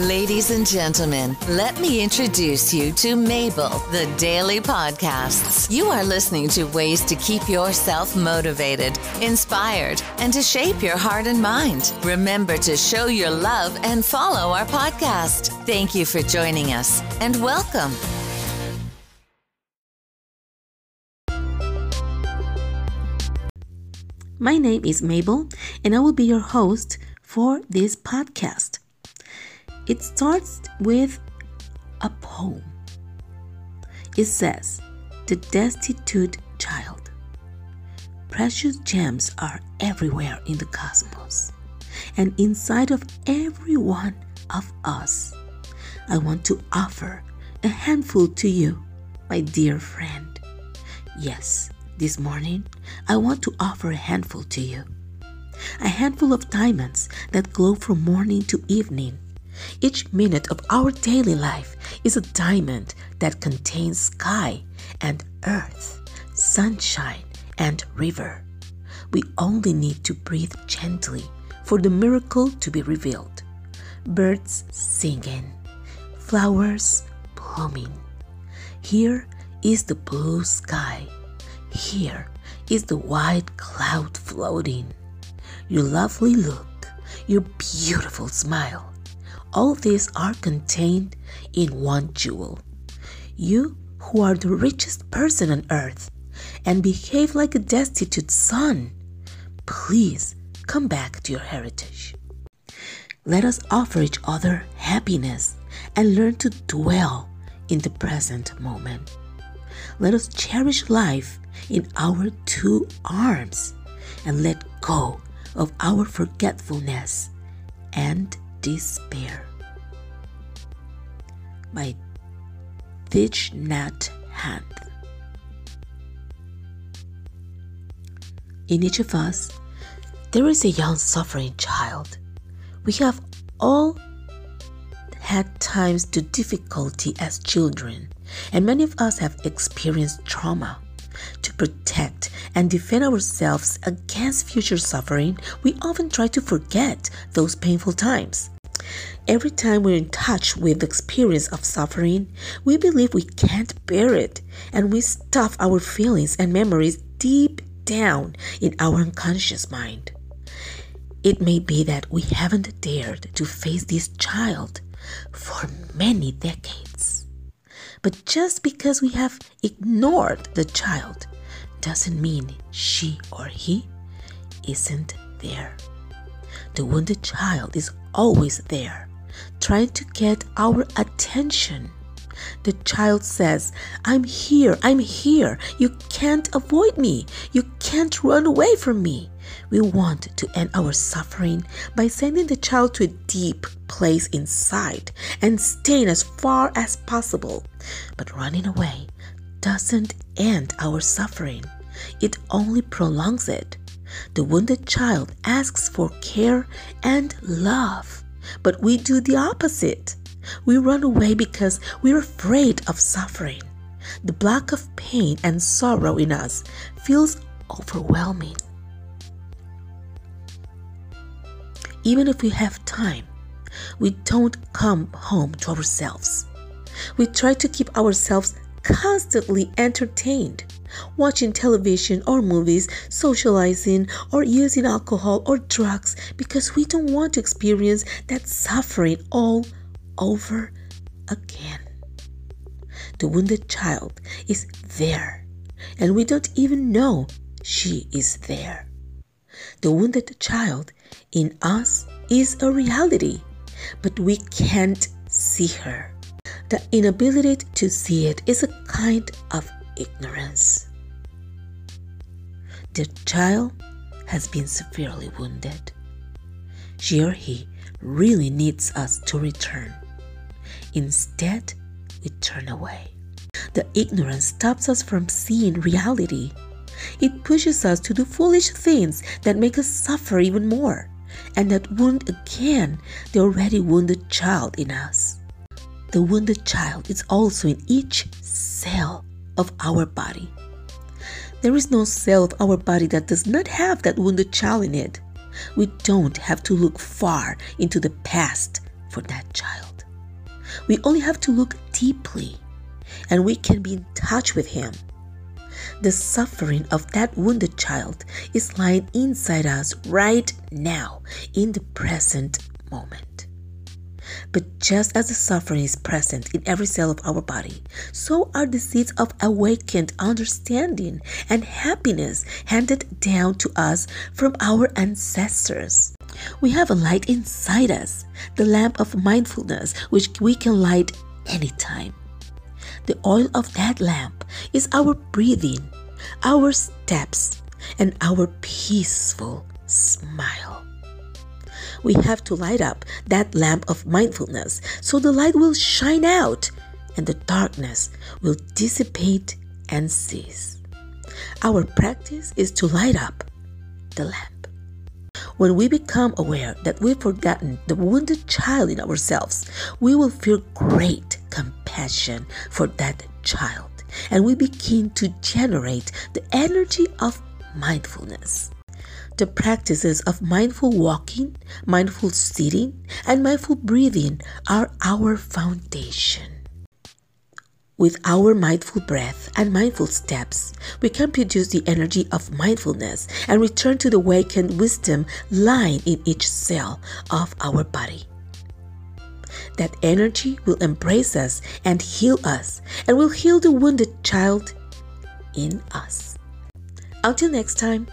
Ladies and gentlemen, let me introduce you to Mabel, the Daily Podcasts. You are listening to ways to keep yourself motivated, inspired, and to shape your heart and mind. Remember to show your love and follow our podcast. Thank you for joining us and welcome. My name is Mabel, and I will be your host for this podcast. It starts with a poem. It says, The Destitute Child. Precious gems are everywhere in the cosmos, and inside of every one of us. I want to offer a handful to you, my dear friend. Yes, this morning, I want to offer a handful to you. A handful of diamonds that glow from morning to evening. Each minute of our daily life is a diamond that contains sky and earth, sunshine and river. We only need to breathe gently for the miracle to be revealed. Birds singing, flowers blooming. Here is the blue sky here is the white cloud floating, your lovely look, your beautiful smile. All these are contained in one jewel. You, who are the richest person on earth and behave like a destitute son, please come back to your heritage. Let us offer each other happiness and learn to dwell in the present moment. Let us cherish life in our two arms and let go of our forgetfulness and despair. By Thich Nhat Hanh. In each of us, there is a young suffering child. We have all had times to difficulty as children, and many of us have experienced trauma. To protect and defend ourselves against future suffering, we often try to forget those painful times. Every time we're in touch with the experience of suffering, we believe we can't bear it, and we stuff our feelings and memories deep down in our unconscious mind. It may be that we haven't dared to face this child for many decades. But just because we have ignored the child doesn't mean she or he isn't there. The wounded child is always there, trying to get our attention. The child says, I'm here, I'm here. You can't avoid me. You can't run away from me. We want to end our suffering by sending the child to a deep place inside and staying as far as possible. But running away doesn't end our suffering, it only prolongs it. The wounded child asks for care and love, but we do the opposite. We run away because we're afraid of suffering. The block of pain and sorrow in us feels overwhelming. Even if we have time, we don't come home to ourselves. We try to keep ourselves constantly entertained, watching television or movies, socializing, or using alcohol or drugs because we don't want to experience that suffering all over again. The wounded child is there, and we don't even know she is there. The wounded child in us is a reality, but we can't see her. The inability to see it is a kind of ignorance. The child has been severely wounded. She or he really needs us to return. Instead, we turn away. The ignorance stops us from seeing reality. It pushes us to do foolish things that make us suffer even more and that wound again the already wounded child in us. The wounded child is also in each cell of our body. There is no cell of our body that does not have that wounded child in it. We don't have to look far into the past for that child. We only have to look deeply and we can be in touch with Him. The suffering of that wounded child is lying inside us right now in the present moment. But just as the suffering is present in every cell of our body, so are the seeds of awakened understanding and happiness handed down to us from our ancestors. We have a light inside us, the lamp of mindfulness, which we can light anytime. The oil of that lamp is our breathing, our steps, and our peaceful smile. We have to light up that lamp of mindfulness so the light will shine out and the darkness will dissipate and cease. Our practice is to light up the lamp. When we become aware that we've forgotten the wounded child in ourselves, we will feel great compassion for that child and we begin to generate the energy of mindfulness. The practices of mindful walking, mindful sitting, and mindful breathing are our foundation. With our mindful breath and mindful steps, we can produce the energy of mindfulness and return to the awakened wisdom lying in each cell of our body. That energy will embrace us and heal us and will heal the wounded child in us. Until next time,